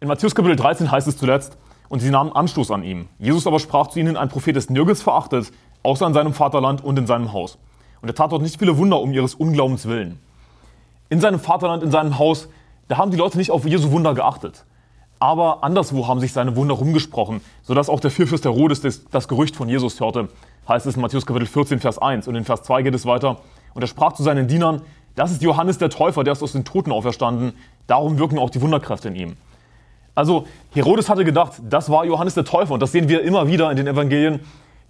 In Matthäus Kapitel 13 heißt es zuletzt, und sie nahmen Anstoß an ihm. Jesus aber sprach zu ihnen, ein Prophet ist nirgends verachtet, außer in seinem Vaterland und in seinem Haus. Und er tat dort nicht viele Wunder um ihres Unglaubens willen. In seinem Vaterland, in seinem Haus, da haben die Leute nicht auf Jesu Wunder geachtet. Aber anderswo haben sich seine Wunder rumgesprochen, sodass auch der Vierfürst Herodes das, das Gerücht von Jesus hörte, heißt es in Matthäus Kapitel 14, Vers 1. Und in Vers 2 geht es weiter. Und er sprach zu seinen Dienern, das ist Johannes der Täufer, der ist aus den Toten auferstanden, darum wirken auch die Wunderkräfte in ihm. Also Herodes hatte gedacht, das war Johannes der Täufer und das sehen wir immer wieder in den Evangelien,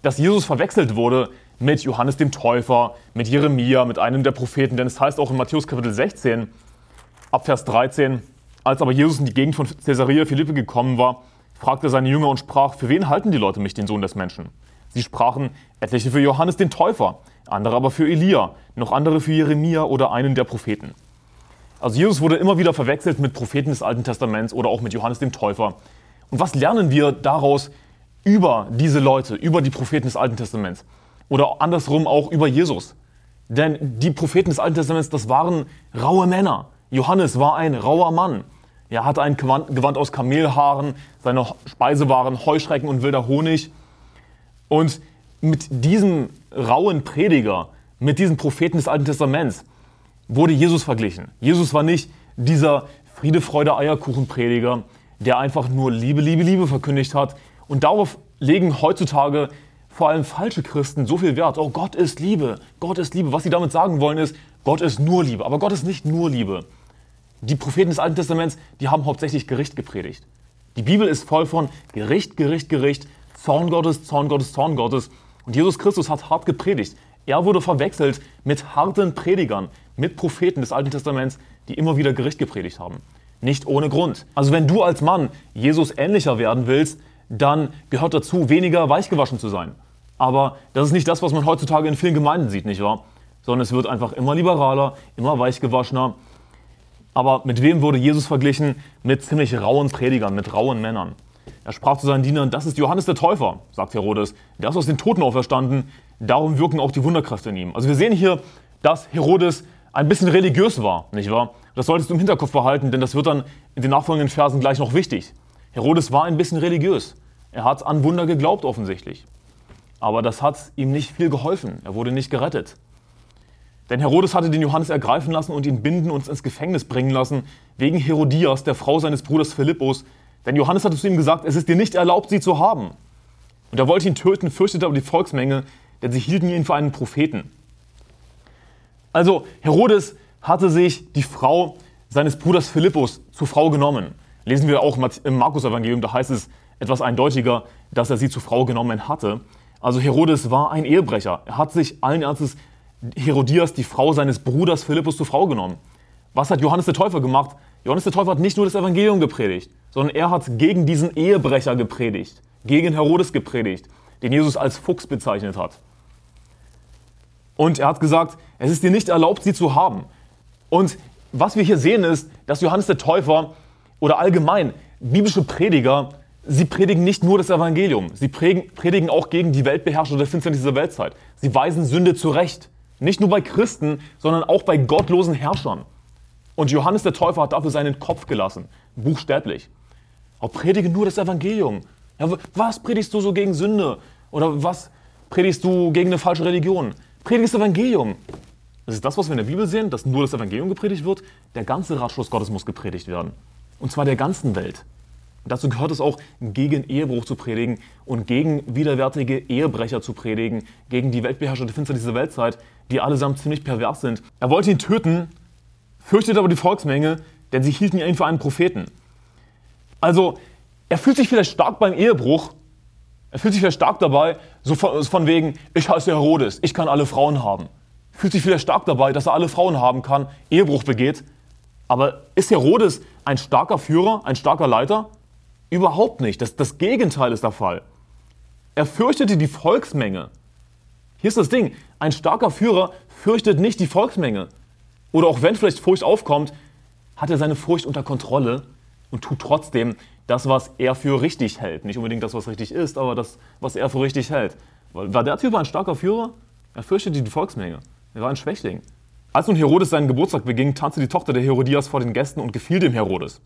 dass Jesus verwechselt wurde mit Johannes dem Täufer, mit Jeremia, mit einem der Propheten, denn es heißt auch in Matthäus Kapitel 16, ab Vers 13, als aber Jesus in die Gegend von Caesarea Philippi gekommen war, fragte er seine Jünger und sprach, für wen halten die Leute mich, den Sohn des Menschen? Sie sprachen, etliche für Johannes den Täufer, andere aber für Elia, noch andere für Jeremia oder einen der Propheten. Also Jesus wurde immer wieder verwechselt mit Propheten des Alten Testaments oder auch mit Johannes dem Täufer. Und was lernen wir daraus über diese Leute, über die Propheten des Alten Testaments? Oder andersrum auch über Jesus? Denn die Propheten des Alten Testaments, das waren raue Männer. Johannes war ein rauer Mann. Er hatte ein Gewand aus Kamelhaaren, seine Speise waren Heuschrecken und wilder Honig. Und mit diesem rauen Prediger, mit diesen Propheten des Alten Testaments, wurde Jesus verglichen. Jesus war nicht dieser Friede, Freude, Eierkuchen-Prediger, der einfach nur Liebe, Liebe, Liebe verkündigt hat. Und darauf legen heutzutage vor allem falsche Christen so viel Wert. Oh, Gott ist Liebe, Gott ist Liebe. Was sie damit sagen wollen ist, Gott ist nur Liebe. Aber Gott ist nicht nur Liebe. Die Propheten des Alten Testaments, die haben hauptsächlich Gericht gepredigt. Die Bibel ist voll von Gericht, Gericht, Gericht, Zorn Gottes, Zorn Gottes, Zorn Gottes. Und Jesus Christus hat hart gepredigt. Er wurde verwechselt mit harten Predigern, mit Propheten des Alten Testaments, die immer wieder Gericht gepredigt haben. Nicht ohne Grund. Also wenn du als Mann Jesus ähnlicher werden willst, dann gehört dazu, weniger weichgewaschen zu sein. Aber das ist nicht das, was man heutzutage in vielen Gemeinden sieht, nicht wahr? Sondern es wird einfach immer liberaler, immer weichgewaschener. Aber mit wem wurde Jesus verglichen? Mit ziemlich rauen Predigern, mit rauen Männern. Er sprach zu seinen Dienern, das ist Johannes der Täufer, sagt Herodes. Der ist aus den Toten auferstanden, darum wirken auch die Wunderkräfte in ihm. Also wir sehen hier, dass Herodes ein bisschen religiös war, nicht wahr? Das solltest du im Hinterkopf behalten, denn das wird dann in den nachfolgenden Versen gleich noch wichtig. Herodes war ein bisschen religiös. Er hat an Wunder geglaubt offensichtlich. Aber das hat ihm nicht viel geholfen. Er wurde nicht gerettet. Denn Herodes hatte den Johannes ergreifen lassen und ihn binden und ins Gefängnis bringen lassen, wegen Herodias, der Frau seines Bruders Philippus. Denn Johannes hatte zu ihm gesagt, es ist dir nicht erlaubt, sie zu haben. Und er wollte ihn töten, fürchtete aber die Volksmenge, denn sie hielten ihn für einen Propheten. Also Herodes hatte sich die Frau seines Bruders Philippus zur Frau genommen. Lesen wir auch im Markus-Evangelium, da heißt es etwas eindeutiger, dass er sie zur Frau genommen hatte. Also Herodes war ein Ehebrecher. Er hat sich allen Ernstes Herodias, die Frau seines Bruders Philippus, zur Frau genommen. Was hat Johannes der Täufer gemacht? Johannes der Täufer hat nicht nur das Evangelium gepredigt, sondern er hat gegen diesen Ehebrecher gepredigt, gegen Herodes gepredigt, den Jesus als Fuchs bezeichnet hat. Und er hat gesagt, es ist dir nicht erlaubt, sie zu haben. Und was wir hier sehen ist, dass Johannes der Täufer oder allgemein biblische Prediger, sie predigen nicht nur das Evangelium, sie predigen auch gegen die Weltbeherrscher der Finsternis dieser Weltzeit. Sie weisen Sünde zurecht. Nicht nur bei Christen, sondern auch bei gottlosen Herrschern. Und Johannes der Täufer hat dafür seinen Kopf gelassen, buchstäblich. Aber predige nur das Evangelium. Ja, was predigst du so gegen Sünde? Oder was predigst du gegen eine falsche Religion? Predige das Evangelium. Das ist das, was wir in der Bibel sehen, dass nur das Evangelium gepredigt wird. Der ganze Ratschluss Gottes muss gepredigt werden. Und zwar der ganzen Welt. Und dazu gehört es auch, gegen Ehebruch zu predigen und gegen widerwärtige Ehebrecher zu predigen, gegen die Weltbeherrscher der Finster dieser Weltzeit, die allesamt ziemlich pervers sind. Er wollte ihn töten, fürchtete aber die Volksmenge, denn sie hielten ihn für einen Propheten. Also, er fühlt sich vielleicht stark beim Ehebruch, er fühlt sich vielleicht stark dabei, so von, von wegen, ich heiße Herodes, ich kann alle Frauen haben. Fühlt sich vielleicht stark dabei, dass er alle Frauen haben kann, Ehebruch begeht. Aber ist Herodes ein starker Führer, ein starker Leiter? Überhaupt nicht. Das, das Gegenteil ist der Fall. Er fürchtete die Volksmenge. Hier ist das Ding. Ein starker Führer fürchtet nicht die Volksmenge. Oder auch wenn vielleicht Furcht aufkommt, hat er seine Furcht unter Kontrolle und tut trotzdem das, was er für richtig hält. Nicht unbedingt das, was richtig ist, aber das, was er für richtig hält. War der Typ ein starker Führer? Er fürchtete die Volksmenge. Er war ein Schwächling. Als nun Herodes seinen Geburtstag beging, tanzte die Tochter der Herodias vor den Gästen und gefiel dem Herodes.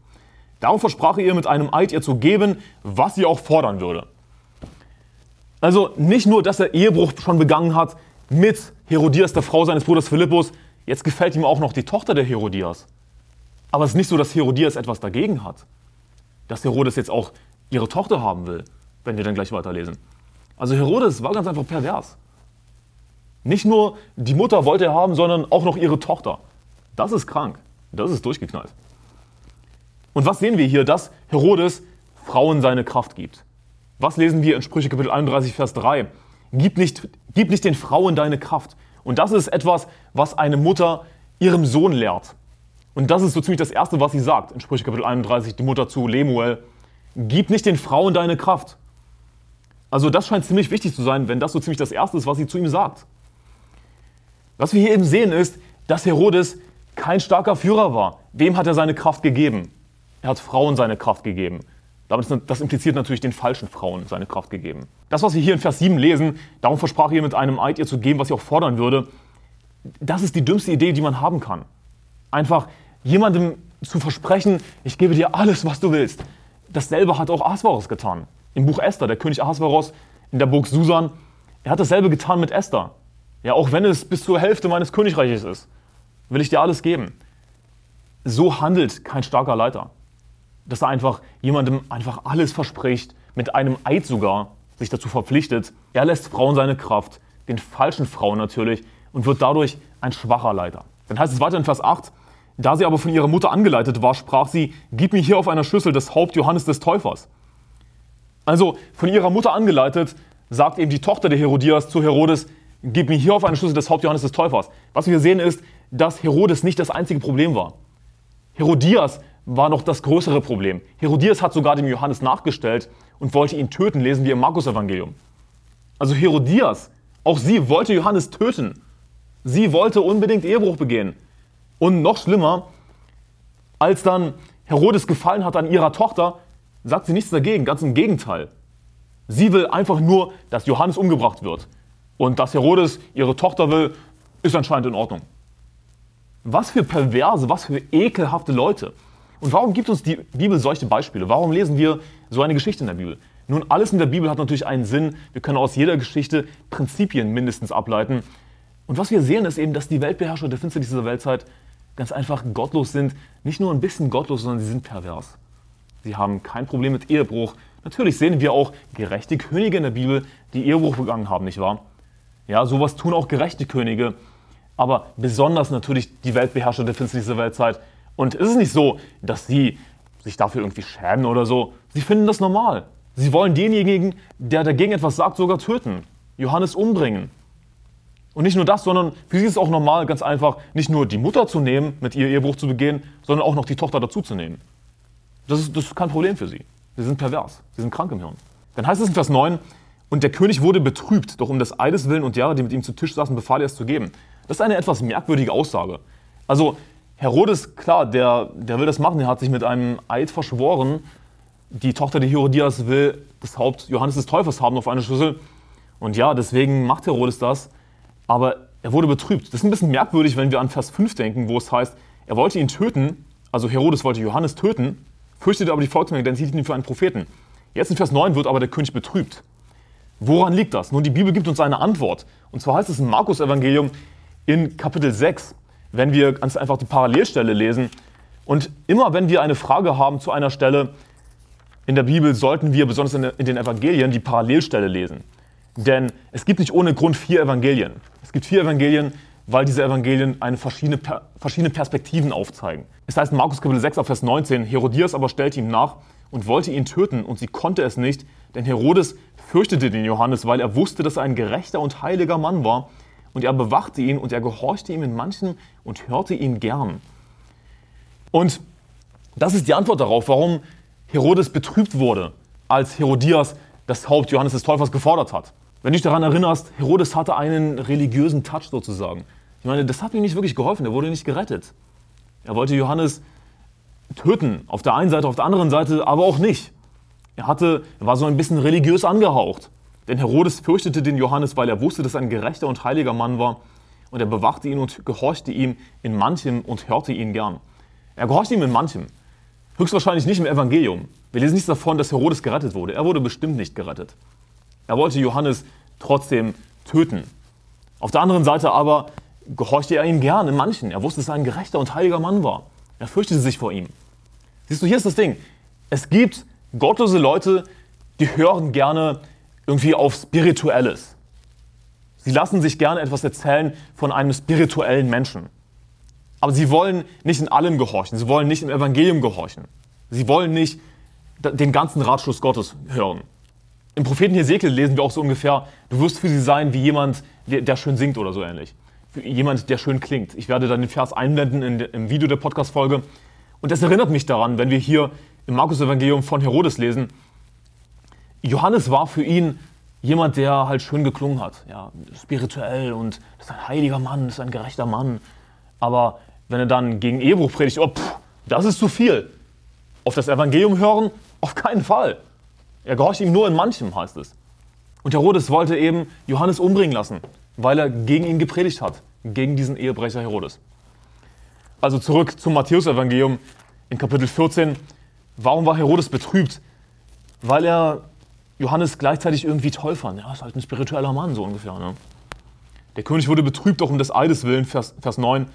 Darum versprach er ihr mit einem Eid ihr zu geben, was sie auch fordern würde. Also nicht nur, dass er Ehebruch schon begangen hat mit Herodias, der Frau seines Bruders Philippus, jetzt gefällt ihm auch noch die Tochter der Herodias. Aber es ist nicht so, dass Herodias etwas dagegen hat. Dass Herodes jetzt auch ihre Tochter haben will, wenn wir dann gleich weiterlesen. Also Herodes war ganz einfach pervers. Nicht nur die Mutter wollte er haben, sondern auch noch ihre Tochter. Das ist krank. Das ist durchgeknallt. Und was sehen wir hier? Dass Herodes Frauen seine Kraft gibt. Was lesen wir in Sprüche Kapitel 31, Vers 3? Gib nicht, gib nicht den Frauen deine Kraft. Und das ist etwas, was eine Mutter ihrem Sohn lehrt. Und das ist so ziemlich das Erste, was sie sagt in Sprüche Kapitel 31, die Mutter zu Lemuel. Gib nicht den Frauen deine Kraft. Also das scheint ziemlich wichtig zu sein, wenn das so ziemlich das Erste ist, was sie zu ihm sagt. Was wir hier eben sehen ist, dass Herodes kein starker Führer war. Wem hat er seine Kraft gegeben? Er hat Frauen seine Kraft gegeben. Das impliziert natürlich den falschen Frauen seine Kraft gegeben. Das, was wir hier in Vers 7 lesen, darum versprach ihr mit einem Eid ihr zu geben, was ihr auch fordern würde, das ist die dümmste Idee, die man haben kann. Einfach jemandem zu versprechen, ich gebe dir alles, was du willst. Dasselbe hat auch Ahasveros getan. Im Buch Esther, der König Ahasveros in der Burg Susan, er hat dasselbe getan mit Esther. Ja, auch wenn es bis zur Hälfte meines Königreiches ist, will ich dir alles geben. So handelt kein starker Leiter. Dass er einfach jemandem einfach alles verspricht, mit einem Eid sogar sich dazu verpflichtet. Er lässt Frauen seine Kraft, den falschen Frauen natürlich, und wird dadurch ein schwacher Leiter. Dann heißt es weiter in Vers 8, da sie aber von ihrer Mutter angeleitet war, sprach sie, gib mir hier auf einer Schüssel das Haupt Johannes des Täufers. Also von ihrer Mutter angeleitet, sagt eben die Tochter der Herodias zu Herodes, gib mir hier auf einer Schüssel das Haupt Johannes des Täufers. Was wir sehen ist, dass Herodes nicht das einzige Problem war. Herodias war noch das größere Problem. Herodias hat sogar dem Johannes nachgestellt und wollte ihn töten, lesen wir im Markus-Evangelium. Also Herodias, auch sie wollte Johannes töten. Sie wollte unbedingt Ehebruch begehen. Und noch schlimmer, als dann Herodes gefallen hat an ihrer Tochter, sagt sie nichts dagegen, ganz im Gegenteil. Sie will einfach nur, dass Johannes umgebracht wird. Und dass Herodes ihre Tochter will, ist anscheinend in Ordnung. Was für perverse, was für ekelhafte Leute. Und warum gibt uns die Bibel solche Beispiele? Warum lesen wir so eine Geschichte in der Bibel? Nun, alles in der Bibel hat natürlich einen Sinn. Wir können aus jeder Geschichte Prinzipien mindestens ableiten. Und was wir sehen, ist eben, dass die Weltbeherrscher der Finsternis dieser Weltzeit ganz einfach gottlos sind. Nicht nur ein bisschen gottlos, sondern sie sind pervers. Sie haben kein Problem mit Ehebruch. Natürlich sehen wir auch gerechte Könige in der Bibel, die Ehebruch begangen haben, nicht wahr? Ja, sowas tun auch gerechte Könige. Aber besonders natürlich die Weltbeherrscher der Finsternis dieser Weltzeit. Und es ist nicht so, dass sie sich dafür irgendwie schämen oder so. Sie finden das normal. Sie wollen denjenigen, der dagegen etwas sagt, sogar töten. Johannes umbringen. Und nicht nur das, sondern für sie ist es auch normal, ganz einfach, nicht nur die Mutter zu nehmen, mit ihr Ehebruch zu begehen, sondern auch noch die Tochter dazuzunehmen. Das ist, das ist kein Problem für sie. Sie sind pervers. Sie sind krank im Hirn. Dann heißt es in Vers 9, und der König wurde betrübt, doch um des Eides willen und derer, die mit ihm zu Tisch saßen, befahl er es zu geben. Das ist eine etwas merkwürdige Aussage. Also Herodes, klar, der, der will das machen. Er hat sich mit einem Eid verschworen. Die Tochter der Herodias will das Haupt Johannes des Täufers haben auf einer Schüssel. Und ja, deswegen macht Herodes das. Aber er wurde betrübt. Das ist ein bisschen merkwürdig, wenn wir an Vers 5 denken, wo es heißt, er wollte ihn töten. Also Herodes wollte Johannes töten, fürchtete aber die Volksmenge, denn sie hielten ihn für einen Propheten. Jetzt in Vers 9 wird aber der König betrübt. Woran liegt das? Nun, die Bibel gibt uns eine Antwort. Und zwar heißt es im Markus-Evangelium in Kapitel 6, wenn wir ganz einfach die Parallelstelle lesen. Und immer wenn wir eine Frage haben zu einer Stelle in der Bibel, sollten wir besonders in den Evangelien die Parallelstelle lesen. Denn es gibt nicht ohne Grund vier Evangelien. Es gibt vier Evangelien, weil diese Evangelien eine verschiedene, verschiedene Perspektiven aufzeigen. Es heißt in Markus Kapitel 6 Vers 19, Herodias aber stellte ihm nach und wollte ihn töten, und sie konnte es nicht, denn Herodes fürchtete den Johannes, weil er wusste, dass er ein gerechter und heiliger Mann war. Und er bewachte ihn und er gehorchte ihm in manchen und hörte ihn gern. Und das ist die Antwort darauf, warum Herodes betrübt wurde, als Herodias das Haupt Johannes des Täufers gefordert hat. Wenn du dich daran erinnerst, Herodes hatte einen religiösen Touch sozusagen. Ich meine, das hat ihm nicht wirklich geholfen, er wurde nicht gerettet. Er wollte Johannes töten, auf der einen Seite, auf der anderen Seite aber auch nicht. Er, hatte, er war so ein bisschen religiös angehaucht. Denn Herodes fürchtete den Johannes, weil er wusste, dass er ein gerechter und heiliger Mann war. Und er bewachte ihn und gehorchte ihm in manchem und hörte ihn gern. Er gehorchte ihm in manchem. Höchstwahrscheinlich nicht im Evangelium. Wir lesen nichts davon, dass Herodes gerettet wurde. Er wurde bestimmt nicht gerettet. Er wollte Johannes trotzdem töten. Auf der anderen Seite aber gehorchte er ihm gern in manchen. Er wusste, dass er ein gerechter und heiliger Mann war. Er fürchtete sich vor ihm. Siehst du, hier ist das Ding. Es gibt gottlose Leute, die hören gerne irgendwie auf Spirituelles. Sie lassen sich gerne etwas erzählen von einem spirituellen Menschen. Aber sie wollen nicht in allem gehorchen. Sie wollen nicht im Evangelium gehorchen. Sie wollen nicht den ganzen Ratschluss Gottes hören. Im Propheten Hesekiel lesen wir auch so ungefähr, du wirst für sie sein wie jemand, der, schön singt oder so ähnlich. Für jemand, der schön klingt. Ich werde dann den Vers einblenden in, im Video der Podcast-Folge. Und das erinnert mich daran, wenn wir hier im Markus-Evangelium von Herodes lesen. Johannes war für ihn jemand, der halt schön geklungen hat. Ja, spirituell und ist ein heiliger Mann, ist ein gerechter Mann. Aber wenn er dann gegen Ehebruch predigt, oh, pff, das ist zu viel. Auf das Evangelium hören? Auf keinen Fall. Er gehorcht ihm nur in manchem, heißt es. Und Herodes wollte eben Johannes umbringen lassen, weil er gegen ihn gepredigt hat, gegen diesen Ehebrecher Herodes. Also zurück zum Matthäus-Evangelium in Kapitel 14. Warum war Herodes betrübt? Weil er Johannes gleichzeitig irgendwie toll fand. Ja, ist halt ein spiritueller Mann, so ungefähr. Ne? Der König wurde betrübt auch um des Eides willen, Vers, Vers 9.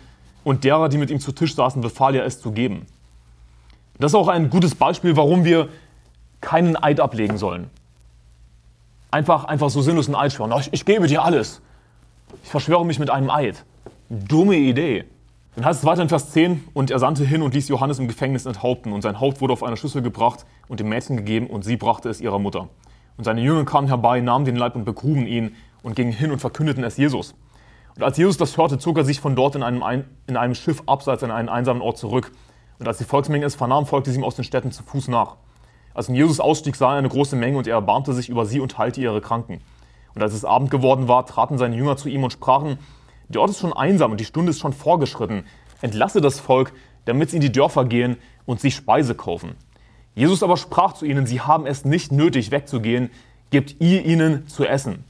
Und derer, die mit ihm zu Tisch saßen, befahl er es zu geben. Das ist auch ein gutes Beispiel, warum wir keinen Eid ablegen sollen. Einfach, einfach so sinnlos einen Eid schwören. Ich, ich gebe dir alles. Ich verschwöre mich mit einem Eid. Dumme Idee. Dann heißt es weiter in Vers 10, und er sandte hin und ließ Johannes im Gefängnis enthaupten, und sein Haupt wurde auf einer Schüssel gebracht und dem Mädchen gegeben, und sie brachte es ihrer Mutter. Und seine Jünger kamen herbei, nahmen den Leib und begruben ihn und gingen hin und verkündeten es Jesus. Und als Jesus das hörte, zog er sich von dort in einem, in einem Schiff abseits an einen einsamen Ort zurück. Und als die Volksmenge es vernahm, folgte sie ihm aus den Städten zu Fuß nach. Als Jesus ausstieg, sah er eine große Menge und er erbarmte sich über sie und heilte ihre Kranken. Und als es Abend geworden war, traten seine Jünger zu ihm und sprachen, der Ort ist schon einsam und die Stunde ist schon vorgeschritten. Entlasse das Volk, damit sie in die Dörfer gehen und sich Speise kaufen. Jesus aber sprach zu ihnen, sie haben es nicht nötig wegzugehen, gebt ihr ihnen zu essen.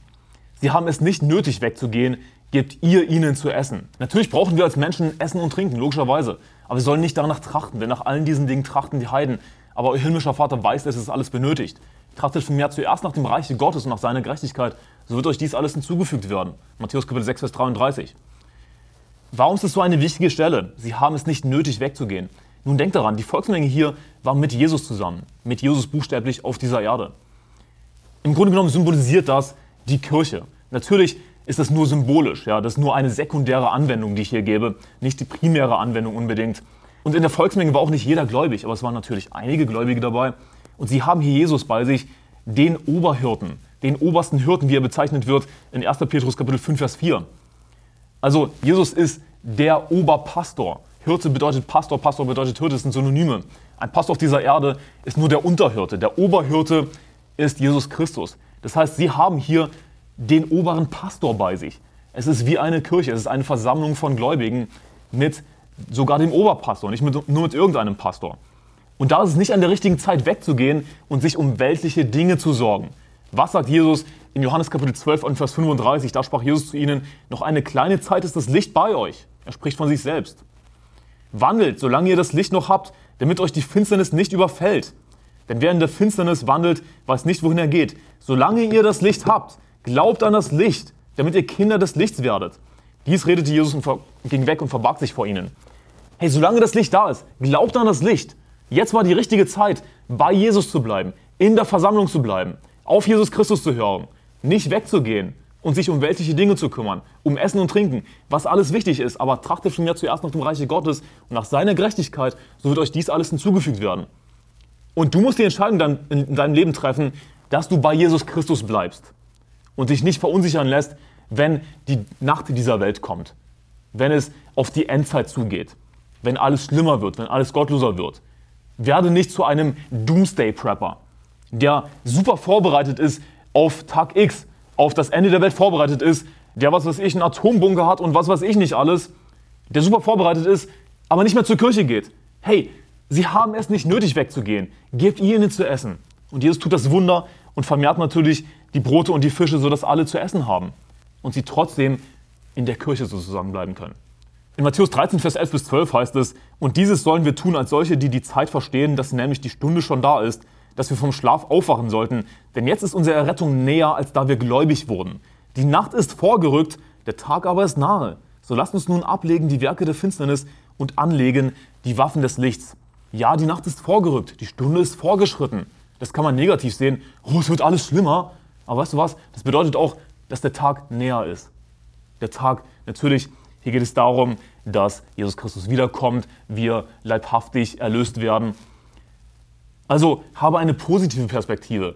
Sie haben es nicht nötig wegzugehen, gebt ihr ihnen zu essen. Natürlich brauchen wir als Menschen Essen und Trinken, logischerweise. Aber wir sollen nicht danach trachten, denn nach allen diesen Dingen trachten die Heiden aber euer himmlischer Vater weiß, dass es alles benötigt. Trachtet vielmehr zuerst nach dem Reich Gottes und nach seiner Gerechtigkeit, so wird euch dies alles hinzugefügt werden. Matthäus Kapitel 6, Vers 33. Warum ist das so eine wichtige Stelle? Sie haben es nicht nötig wegzugehen. Nun denkt daran, die Volksmenge hier war mit Jesus zusammen, mit Jesus buchstäblich auf dieser Erde. Im Grunde genommen symbolisiert das die Kirche. Natürlich ist das nur symbolisch, ja, das ist nur eine sekundäre Anwendung, die ich hier gebe, nicht die primäre Anwendung unbedingt. Und in der Volksmenge war auch nicht jeder gläubig, aber es waren natürlich einige Gläubige dabei. Und sie haben hier Jesus bei sich, den Oberhirten, den obersten Hirten, wie er bezeichnet wird in 1. Petrus Kapitel 5, Vers 4. Also Jesus ist der Oberpastor. Hirte bedeutet Pastor, Pastor bedeutet Hirte, das sind Synonyme. Ein Pastor auf dieser Erde ist nur der Unterhirte. Der Oberhirte ist Jesus Christus. Das heißt, sie haben hier den oberen Pastor bei sich. Es ist wie eine Kirche, es ist eine Versammlung von Gläubigen mit sogar dem Oberpastor, nicht mit, nur mit irgendeinem Pastor. Und da ist es nicht an der richtigen Zeit wegzugehen und sich um weltliche Dinge zu sorgen. Was sagt Jesus in Johannes Kapitel 12 und Vers 35? Da sprach Jesus zu ihnen, noch eine kleine Zeit ist das Licht bei euch. Er spricht von sich selbst. Wandelt, solange ihr das Licht noch habt, damit euch die Finsternis nicht überfällt. Denn wer in der Finsternis wandelt, weiß nicht, wohin er geht. Solange ihr das Licht habt, glaubt an das Licht, damit ihr Kinder des Lichts werdet. Dies redete Jesus und ging weg und verbarg sich vor ihnen. Hey, solange das Licht da ist, glaubt an das Licht. Jetzt war die richtige Zeit, bei Jesus zu bleiben, in der Versammlung zu bleiben, auf Jesus Christus zu hören, nicht wegzugehen und sich um weltliche Dinge zu kümmern, um Essen und Trinken, was alles wichtig ist, aber trachtet ja zuerst nach dem Reiche Gottes und nach seiner Gerechtigkeit, so wird euch dies alles hinzugefügt werden. Und du musst die Entscheidung dann in deinem Leben treffen, dass du bei Jesus Christus bleibst und dich nicht verunsichern lässt, wenn die Nacht dieser Welt kommt, wenn es auf die Endzeit zugeht wenn alles schlimmer wird, wenn alles gottloser wird. Werde nicht zu einem Doomsday-Prepper, der super vorbereitet ist auf Tag X, auf das Ende der Welt vorbereitet ist, der was weiß ich, einen Atombunker hat und was weiß ich nicht alles, der super vorbereitet ist, aber nicht mehr zur Kirche geht. Hey, sie haben es nicht nötig wegzugehen. Gebt ihnen zu essen. Und Jesus tut das Wunder und vermehrt natürlich die Brote und die Fische, sodass alle zu essen haben. Und sie trotzdem in der Kirche sozusagen bleiben können. In Matthäus 13, Vers 11 bis 12 heißt es, und dieses sollen wir tun als solche, die die Zeit verstehen, dass nämlich die Stunde schon da ist, dass wir vom Schlaf aufwachen sollten. Denn jetzt ist unsere Errettung näher, als da wir gläubig wurden. Die Nacht ist vorgerückt, der Tag aber ist nahe. So lasst uns nun ablegen die Werke der Finsternis und anlegen die Waffen des Lichts. Ja, die Nacht ist vorgerückt, die Stunde ist vorgeschritten. Das kann man negativ sehen. Oh, es wird alles schlimmer. Aber weißt du was? Das bedeutet auch, dass der Tag näher ist. Der Tag, natürlich, hier geht es darum, dass Jesus Christus wiederkommt, wir leibhaftig erlöst werden. Also habe eine positive Perspektive.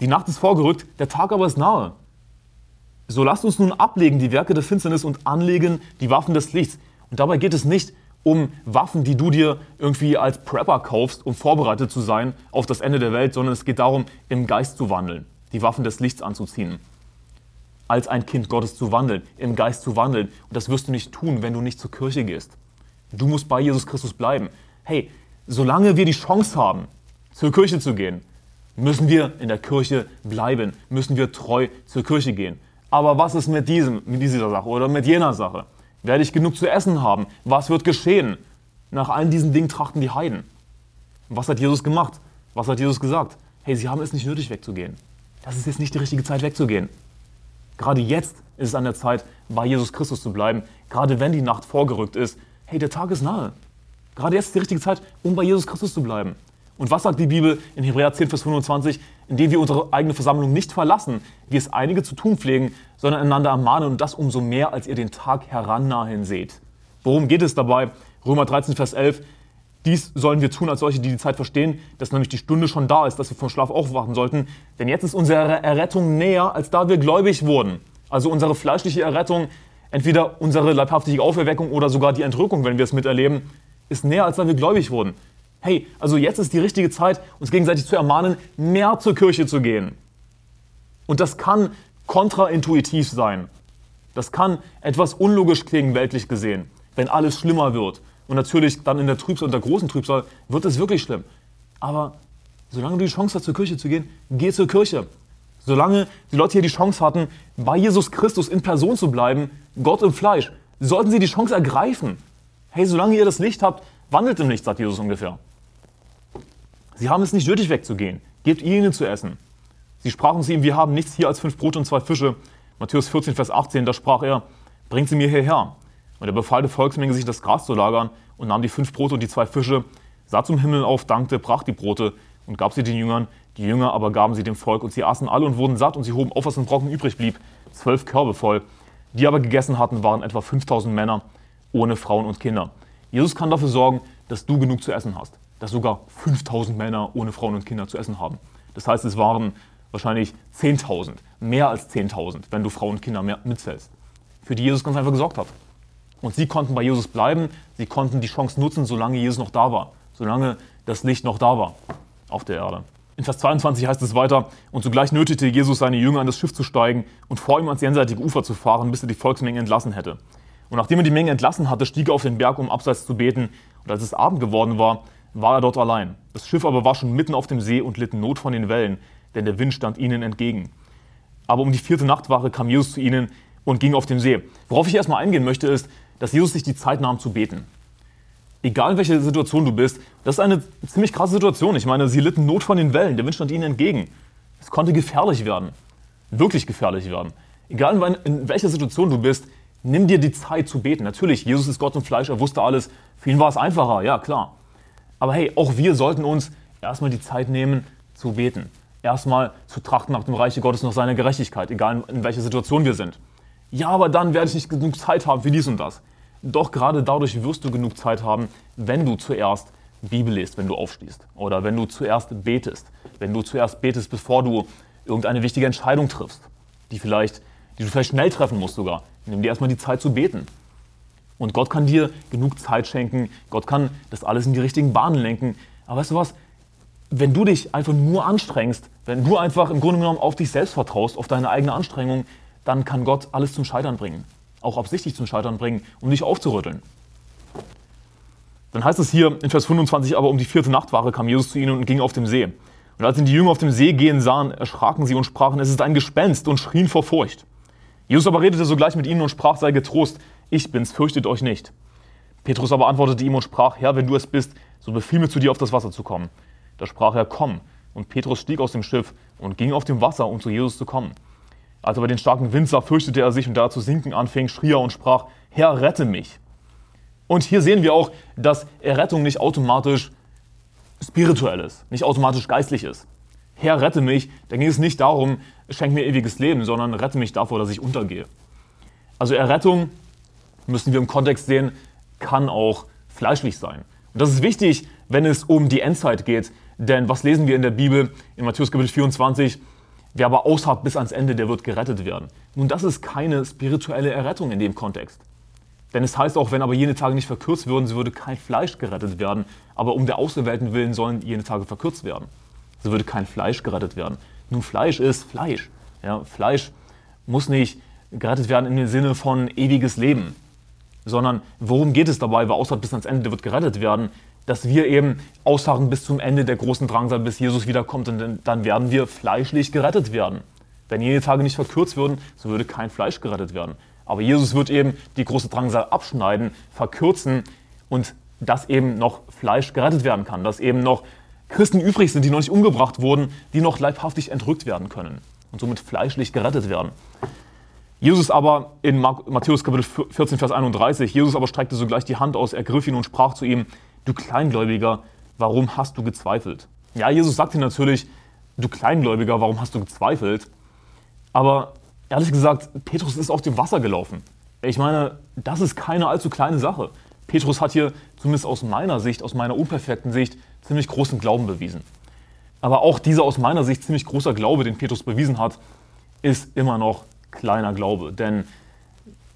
Die Nacht ist vorgerückt, der Tag aber ist nahe. So lasst uns nun ablegen die Werke der Finsternis und anlegen die Waffen des Lichts. Und dabei geht es nicht um Waffen, die du dir irgendwie als Prepper kaufst, um vorbereitet zu sein auf das Ende der Welt, sondern es geht darum, im Geist zu wandeln, die Waffen des Lichts anzuziehen. Als ein Kind Gottes zu wandeln, im Geist zu wandeln. Und das wirst du nicht tun, wenn du nicht zur Kirche gehst. Du musst bei Jesus Christus bleiben. Hey, solange wir die Chance haben, zur Kirche zu gehen, müssen wir in der Kirche bleiben, müssen wir treu zur Kirche gehen. Aber was ist mit, diesem, mit dieser Sache oder mit jener Sache? Werde ich genug zu essen haben? Was wird geschehen? Nach all diesen Dingen trachten die Heiden. Was hat Jesus gemacht? Was hat Jesus gesagt? Hey, sie haben es nicht nötig wegzugehen. Das ist jetzt nicht die richtige Zeit wegzugehen. Gerade jetzt ist es an der Zeit, bei Jesus Christus zu bleiben. Gerade wenn die Nacht vorgerückt ist. Hey, der Tag ist nahe. Gerade jetzt ist die richtige Zeit, um bei Jesus Christus zu bleiben. Und was sagt die Bibel in Hebräer 10, Vers 25? Indem wir unsere eigene Versammlung nicht verlassen, wie es einige zu tun pflegen, sondern einander ermahnen und das umso mehr, als ihr den Tag herannahen seht. Worum geht es dabei? Römer 13, Vers 11. Dies sollen wir tun als solche, die die Zeit verstehen, dass nämlich die Stunde schon da ist, dass wir vom Schlaf aufwachen sollten. Denn jetzt ist unsere Errettung näher, als da wir gläubig wurden. Also unsere fleischliche Errettung, entweder unsere leibhaftige Auferweckung oder sogar die Entrückung, wenn wir es miterleben, ist näher, als da wir gläubig wurden hey, also jetzt ist die richtige Zeit, uns gegenseitig zu ermahnen, mehr zur Kirche zu gehen. Und das kann kontraintuitiv sein. Das kann etwas unlogisch klingen, weltlich gesehen, wenn alles schlimmer wird. Und natürlich dann in der Trübsal, in der großen Trübsal, wird es wirklich schlimm. Aber solange du die Chance hast, zur Kirche zu gehen, geh zur Kirche. Solange die Leute hier die Chance hatten, bei Jesus Christus in Person zu bleiben, Gott im Fleisch, sollten sie die Chance ergreifen. Hey, solange ihr das Licht habt, wandelt im Licht, sagt Jesus ungefähr. Sie haben es nicht nötig wegzugehen. Gebt ihnen zu essen. Sie sprachen zu ihm, wir haben nichts hier als fünf Brote und zwei Fische. Matthäus 14, Vers 18, da sprach er, bringt sie mir hierher. Und er befahl der Volksmenge, sich das Gras zu lagern und nahm die fünf Brote und die zwei Fische, sah zum Himmel auf, dankte, brach die Brote und gab sie den Jüngern. Die Jünger aber gaben sie dem Volk und sie aßen alle und wurden satt und sie hoben auf, was in Brocken übrig blieb, zwölf Körbe voll. Die aber gegessen hatten, waren etwa 5000 Männer ohne Frauen und Kinder. Jesus kann dafür sorgen, dass du genug zu essen hast dass sogar 5000 Männer ohne Frauen und Kinder zu essen haben. Das heißt, es waren wahrscheinlich 10.000, mehr als 10.000, wenn du Frauen und Kinder mitzählst, für die Jesus ganz einfach gesorgt hat. Und sie konnten bei Jesus bleiben, sie konnten die Chance nutzen, solange Jesus noch da war, solange das Licht noch da war auf der Erde. In Vers 22 heißt es weiter, und zugleich nötigte Jesus seine Jünger an das Schiff zu steigen und vor ihm ans jenseitige Ufer zu fahren, bis er die Volksmenge entlassen hätte. Und nachdem er die Menge entlassen hatte, stieg er auf den Berg, um abseits zu beten. Und als es Abend geworden war, war er dort allein. Das Schiff aber war schon mitten auf dem See und litt Not von den Wellen, denn der Wind stand ihnen entgegen. Aber um die vierte Nachtwache kam Jesus zu ihnen und ging auf dem See. Worauf ich erstmal eingehen möchte, ist, dass Jesus sich die Zeit nahm zu beten. Egal in welcher Situation du bist, das ist eine ziemlich krasse Situation. Ich meine, sie litten Not von den Wellen, der Wind stand ihnen entgegen. Es konnte gefährlich werden, wirklich gefährlich werden. Egal in welcher Situation du bist, nimm dir die Zeit zu beten. Natürlich, Jesus ist Gott und Fleisch, er wusste alles. Für ihn war es einfacher, ja klar. Aber hey, auch wir sollten uns erstmal die Zeit nehmen zu beten. Erstmal zu trachten nach dem Reiche Gottes, nach seiner Gerechtigkeit, egal in welcher Situation wir sind. Ja, aber dann werde ich nicht genug Zeit haben für dies und das. Doch gerade dadurch wirst du genug Zeit haben, wenn du zuerst Bibel liest, wenn du aufstehst. Oder wenn du zuerst betest. Wenn du zuerst betest, bevor du irgendeine wichtige Entscheidung triffst, die, vielleicht, die du vielleicht schnell treffen musst sogar. Nimm dir erstmal die Zeit zu beten. Und Gott kann dir genug Zeit schenken, Gott kann das alles in die richtigen Bahnen lenken. Aber weißt du was? Wenn du dich einfach nur anstrengst, wenn du einfach im Grunde genommen auf dich selbst vertraust, auf deine eigene Anstrengung, dann kann Gott alles zum Scheitern bringen. Auch absichtlich zum Scheitern bringen, um dich aufzurütteln. Dann heißt es hier in Vers 25, aber um die vierte Nachtwache kam Jesus zu ihnen und ging auf dem See. Und als ihn die Jünger auf dem See gehen sahen, erschraken sie und sprachen, es ist ein Gespenst und schrien vor Furcht. Jesus aber redete sogleich mit ihnen und sprach, sei getrost, ich bin's, fürchtet euch nicht. Petrus aber antwortete ihm und sprach, Herr, wenn du es bist, so befiehl mir zu dir auf das Wasser zu kommen. Da sprach er, komm. Und Petrus stieg aus dem Schiff und ging auf dem Wasser, um zu Jesus zu kommen. Als er aber den starken Wind sah, fürchtete er sich und da er zu sinken anfing, schrie er und sprach, Herr, rette mich. Und hier sehen wir auch, dass Errettung nicht automatisch spirituell ist, nicht automatisch geistlich ist. Herr, rette mich, da ging es nicht darum, schenk mir ewiges Leben, sondern rette mich davor, dass ich untergehe. Also Errettung, müssen wir im Kontext sehen, kann auch fleischlich sein. Und das ist wichtig, wenn es um die Endzeit geht. Denn was lesen wir in der Bibel in Matthäus Kapitel 24? Wer aber ausharrt bis ans Ende, der wird gerettet werden. Nun, das ist keine spirituelle Errettung in dem Kontext. Denn es heißt auch, wenn aber jene Tage nicht verkürzt würden, so würde kein Fleisch gerettet werden. Aber um der Auserwählten willen sollen jene Tage verkürzt werden. So würde kein Fleisch gerettet werden. Nun, Fleisch ist Fleisch. Ja, Fleisch muss nicht gerettet werden im Sinne von ewiges Leben, sondern worum geht es dabei? Wer ausharrt bis ans Ende, wird gerettet werden. Dass wir eben ausharren bis zum Ende der großen Drangsal, bis Jesus wiederkommt und dann werden wir fleischlich gerettet werden. Wenn jene Tage nicht verkürzt würden, so würde kein Fleisch gerettet werden. Aber Jesus wird eben die große Drangsal abschneiden, verkürzen und dass eben noch Fleisch gerettet werden kann, dass eben noch Christen übrig sind, die noch nicht umgebracht wurden, die noch leibhaftig entrückt werden können und somit fleischlich gerettet werden. Jesus aber in Matthäus Kapitel 14, Vers 31, Jesus aber streckte sogleich die Hand aus, ergriff ihn und sprach zu ihm, du Kleingläubiger, warum hast du gezweifelt? Ja, Jesus sagte natürlich, du Kleingläubiger, warum hast du gezweifelt? Aber ehrlich gesagt, Petrus ist auf dem Wasser gelaufen. Ich meine, das ist keine allzu kleine Sache. Petrus hat hier, zumindest aus meiner Sicht, aus meiner unperfekten Sicht, ziemlich großen Glauben bewiesen. Aber auch dieser aus meiner Sicht ziemlich großer Glaube, den Petrus bewiesen hat, ist immer noch kleiner Glaube. Denn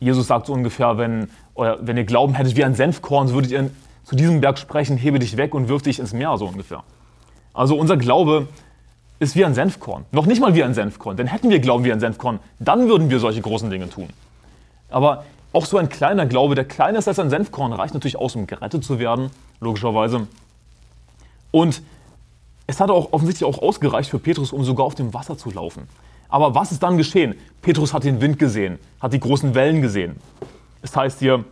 Jesus sagt so ungefähr, wenn, euer, wenn ihr Glauben hättet wie ein Senfkorn, so würdet ihr zu diesem Berg sprechen, hebe dich weg und wirf dich ins Meer, so ungefähr. Also unser Glaube ist wie ein Senfkorn. Noch nicht mal wie ein Senfkorn. Denn hätten wir Glauben wie ein Senfkorn, dann würden wir solche großen Dinge tun. Aber auch so ein kleiner Glaube, der kleiner ist als ein Senfkorn, reicht natürlich aus, um gerettet zu werden, logischerweise. Und es hat auch offensichtlich auch ausgereicht für Petrus, um sogar auf dem Wasser zu laufen. Aber was ist dann geschehen? Petrus hat den Wind gesehen, hat die großen Wellen gesehen. Es heißt hier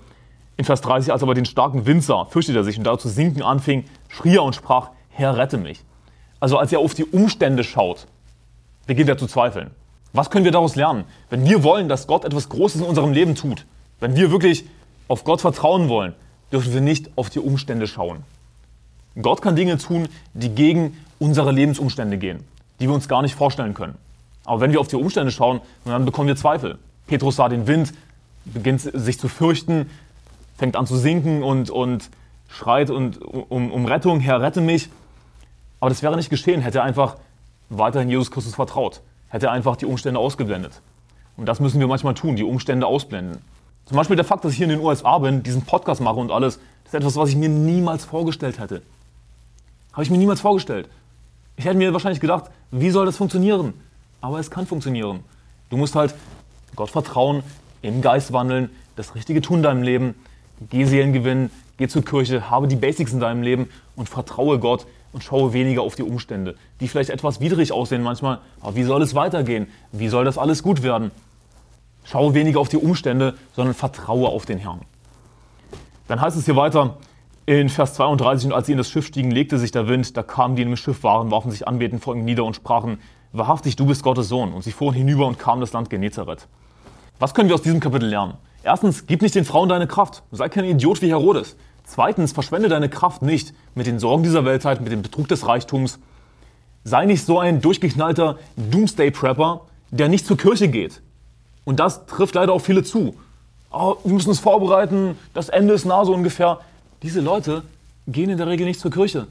in Vers 30, als er aber den starken Wind sah, fürchtete er sich und da zu sinken anfing, schrie er und sprach, Herr, rette mich. Also als er auf die Umstände schaut, beginnt er zu zweifeln. Was können wir daraus lernen? Wenn wir wollen, dass Gott etwas Großes in unserem Leben tut, wenn wir wirklich auf Gott vertrauen wollen, dürfen wir nicht auf die Umstände schauen. Gott kann Dinge tun, die gegen unsere Lebensumstände gehen, die wir uns gar nicht vorstellen können. Aber wenn wir auf die Umstände schauen, dann bekommen wir Zweifel. Petrus sah den Wind, beginnt sich zu fürchten, fängt an zu sinken und, und schreit und, um, um Rettung, Herr, rette mich. Aber das wäre nicht geschehen, hätte er einfach weiterhin Jesus Christus vertraut, hätte er einfach die Umstände ausgeblendet. Und das müssen wir manchmal tun, die Umstände ausblenden. Zum Beispiel der Fakt, dass ich hier in den USA bin, diesen Podcast mache und alles, das ist etwas, was ich mir niemals vorgestellt hätte. Habe ich mir niemals vorgestellt. Ich hätte mir wahrscheinlich gedacht, wie soll das funktionieren? Aber es kann funktionieren. Du musst halt Gott vertrauen, im Geist wandeln, das Richtige tun in deinem Leben, geh Seelen gewinnen, geh zur Kirche, habe die Basics in deinem Leben und vertraue Gott und schaue weniger auf die Umstände, die vielleicht etwas widrig aussehen manchmal. Aber wie soll es weitergehen? Wie soll das alles gut werden? Schaue weniger auf die Umstände, sondern vertraue auf den Herrn. Dann heißt es hier weiter in Vers 32, und als sie in das Schiff stiegen, legte sich der Wind, da kamen die, die im Schiff waren, warfen sich anbetend vor ihm nieder und sprachen, wahrhaftig, du bist Gottes Sohn. Und sie fuhren hinüber und kamen das Land Genezareth. Was können wir aus diesem Kapitel lernen? Erstens, gib nicht den Frauen deine Kraft. Sei kein Idiot wie Herodes. Zweitens, verschwende deine Kraft nicht mit den Sorgen dieser Weltzeit, mit dem Betrug des Reichtums. Sei nicht so ein durchgeknallter Doomsday-Prepper, der nicht zur Kirche geht, und das trifft leider auch viele zu. Oh, wir müssen uns vorbereiten, das Ende ist nah so ungefähr. Diese Leute gehen in der Regel nicht zur Kirche.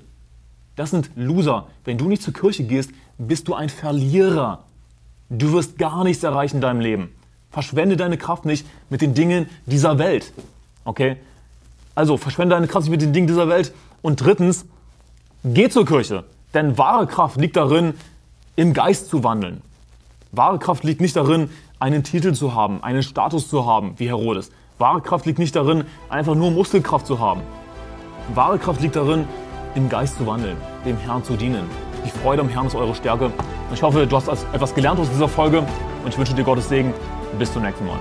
Das sind Loser. Wenn du nicht zur Kirche gehst, bist du ein Verlierer. Du wirst gar nichts erreichen in deinem Leben. Verschwende deine Kraft nicht mit den Dingen dieser Welt. Okay? Also verschwende deine Kraft nicht mit den Dingen dieser Welt. Und drittens, geh zur Kirche. Denn wahre Kraft liegt darin, im Geist zu wandeln. Wahre Kraft liegt nicht darin, einen Titel zu haben, einen Status zu haben, wie Herodes. Wahre Kraft liegt nicht darin, einfach nur Muskelkraft zu haben. Wahre Kraft liegt darin, im Geist zu wandeln, dem Herrn zu dienen. Die Freude am Herrn ist eure Stärke. Ich hoffe, du hast etwas gelernt aus dieser Folge und ich wünsche dir Gottes Segen. Bis zum nächsten Mal.